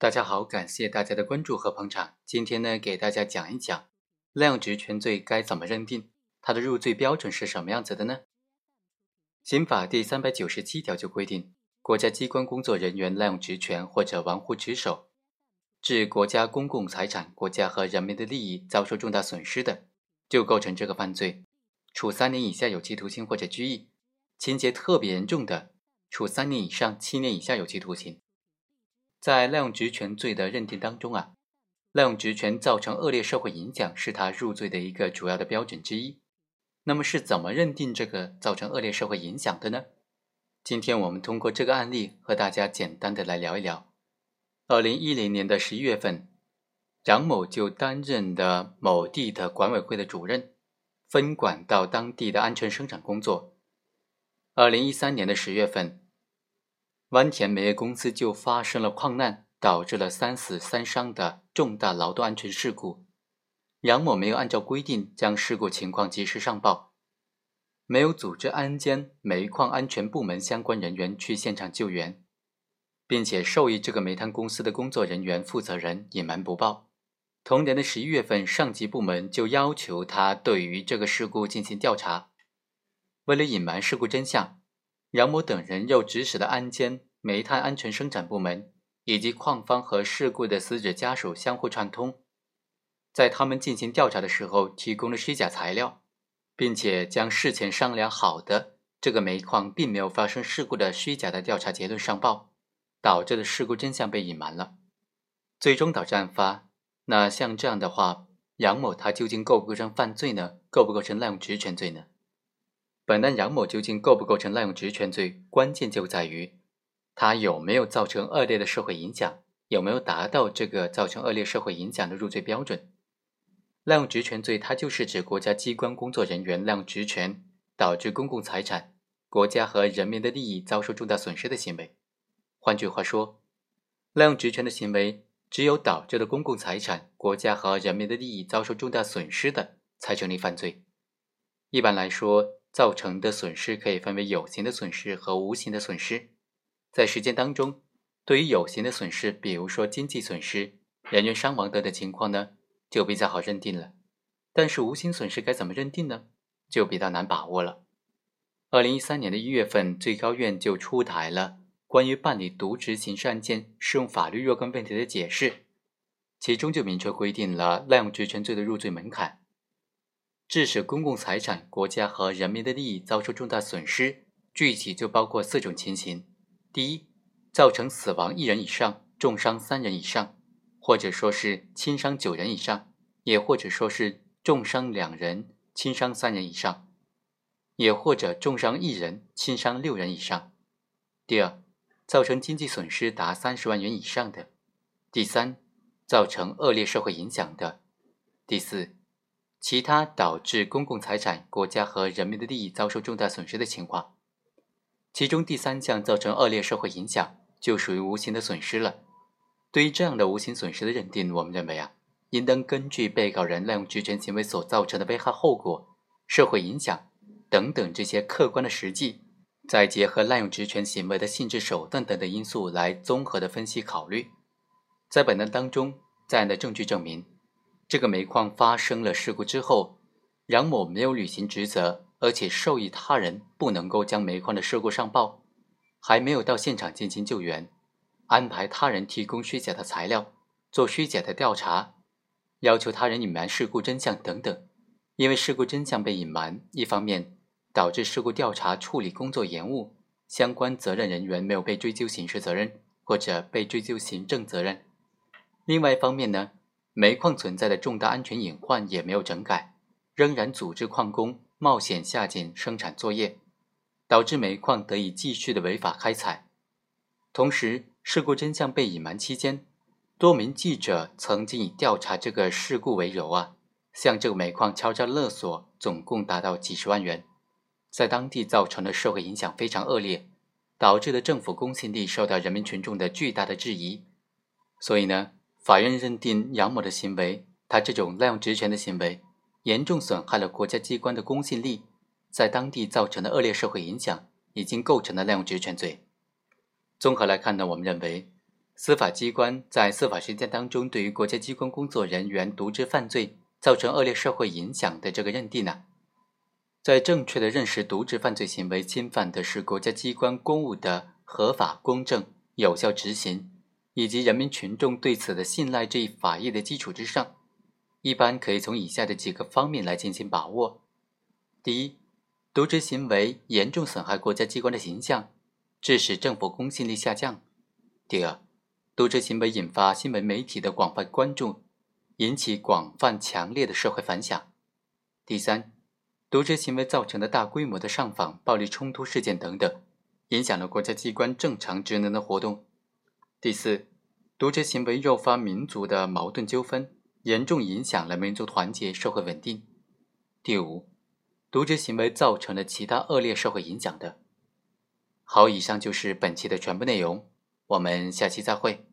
大家好，感谢大家的关注和捧场。今天呢，给大家讲一讲滥用职权罪该怎么认定，它的入罪标准是什么样子的呢？刑法第三百九十七条就规定，国家机关工作人员滥用职权或者玩忽职守，致国家公共财产、国家和人民的利益遭受重大损失的，就构成这个犯罪，处三年以下有期徒刑或者拘役；情节特别严重的，处三年以上七年以下有期徒刑。在滥用职权罪的认定当中啊，滥用职权造成恶劣社会影响是他入罪的一个主要的标准之一。那么是怎么认定这个造成恶劣社会影响的呢？今天我们通过这个案例和大家简单的来聊一聊。二零一零年的十一月份，杨某就担任的某地的管委会的主任，分管到当地的安全生产工作。二零一三年的十月份。湾田煤业公司就发生了矿难，导致了三死三伤的重大劳动安全事故。杨某没有按照规定将事故情况及时上报，没有组织安监煤矿安全部门相关人员去现场救援，并且授意这个煤炭公司的工作人员负责人隐瞒不报。同年的十一月份，上级部门就要求他对于这个事故进行调查。为了隐瞒事故真相。杨某等人又指使了安监、煤炭安全生产部门以及矿方和事故的死者家属相互串通，在他们进行调查的时候提供了虚假材料，并且将事前商量好的这个煤矿并没有发生事故的虚假的调查结论上报，导致的事故真相被隐瞒了，最终导致案发。那像这样的话，杨某他究竟构不构成犯罪呢？构不构成滥用职权罪呢？本案杨某究竟构不构成滥用职权罪，关键就在于他有没有造成恶劣的社会影响，有没有达到这个造成恶劣社会影响的入罪标准。滥用职权罪，它就是指国家机关工作人员滥用职权，导致公共财产、国家和人民的利益遭受重大损失的行为。换句话说，滥用职权的行为，只有导致了公共财产、国家和人民的利益遭受重大损失的，才成立犯罪。一般来说，造成的损失可以分为有形的损失和无形的损失。在实践当中，对于有形的损失，比如说经济损失、人员伤亡等的情况呢，就比较好认定了。但是无形损失该怎么认定呢？就比较难把握了。二零一三年的一月份，最高院就出台了关于办理渎职刑事案件适用法律若干问题的解释，其中就明确规定了滥用职权罪的入罪门槛。致使公共财产、国家和人民的利益遭受重大损失，具体就包括四种情形：第一，造成死亡一人以上、重伤三人以上，或者说是轻伤九人以上，也或者说是重伤两人、轻伤三人以上，也或者重伤一人、轻伤六人以上；第二，造成经济损失达三十万元以上的；第三，造成恶劣社会影响的；第四。其他导致公共财产、国家和人民的利益遭受重大损失的情况，其中第三项造成恶劣社会影响，就属于无形的损失了。对于这样的无形损失的认定，我们认为啊，应当根据被告人滥用职权行为所造成的危害后果、社会影响等等这些客观的实际，再结合滥用职权行为的性质、手段等等因素来综合的分析考虑。在本案当中，在案的证据证明。这个煤矿发生了事故之后，杨某没有履行职责，而且授意他人不能够将煤矿的事故上报，还没有到现场进行救援，安排他人提供虚假的材料，做虚假的调查，要求他人隐瞒事故真相等等。因为事故真相被隐瞒，一方面导致事故调查处理工作延误，相关责任人员没有被追究刑事责任或者被追究行政责任；另外一方面呢。煤矿存在的重大安全隐患也没有整改，仍然组织矿工冒险下井生产作业，导致煤矿得以继续的违法开采。同时，事故真相被隐瞒期间，多名记者曾经以调查这个事故为由啊，向这个煤矿敲诈勒索，总共达到几十万元，在当地造成的社会影响非常恶劣，导致了政府公信力受到人民群众的巨大的质疑。所以呢？法院认定杨某的行为，他这种滥用职权的行为，严重损害了国家机关的公信力，在当地造成的恶劣社会影响，已经构成了滥用职权罪。综合来看呢，我们认为，司法机关在司法实践当中对于国家机关工作人员渎职犯罪造成恶劣社会影响的这个认定呢？在正确的认识渎职犯罪行为侵犯的是国家机关公务的合法、公正、有效执行，以及人民群众对此的信赖这一法益的基础之上，一般可以从以下的几个方面来进行把握：第一，渎职行为严重损害国家机关的形象，致使政府公信力下降；第二，渎职行为引发新闻媒体的广泛关注，引起广泛强烈的社会反响。第三，渎职行为造成的大规模的上访、暴力冲突事件等等，影响了国家机关正常职能的活动。第四，渎职行为诱发民族的矛盾纠纷，严重影响了民族团结、社会稳定。第五，渎职行为造成了其他恶劣社会影响的。好，以上就是本期的全部内容，我们下期再会。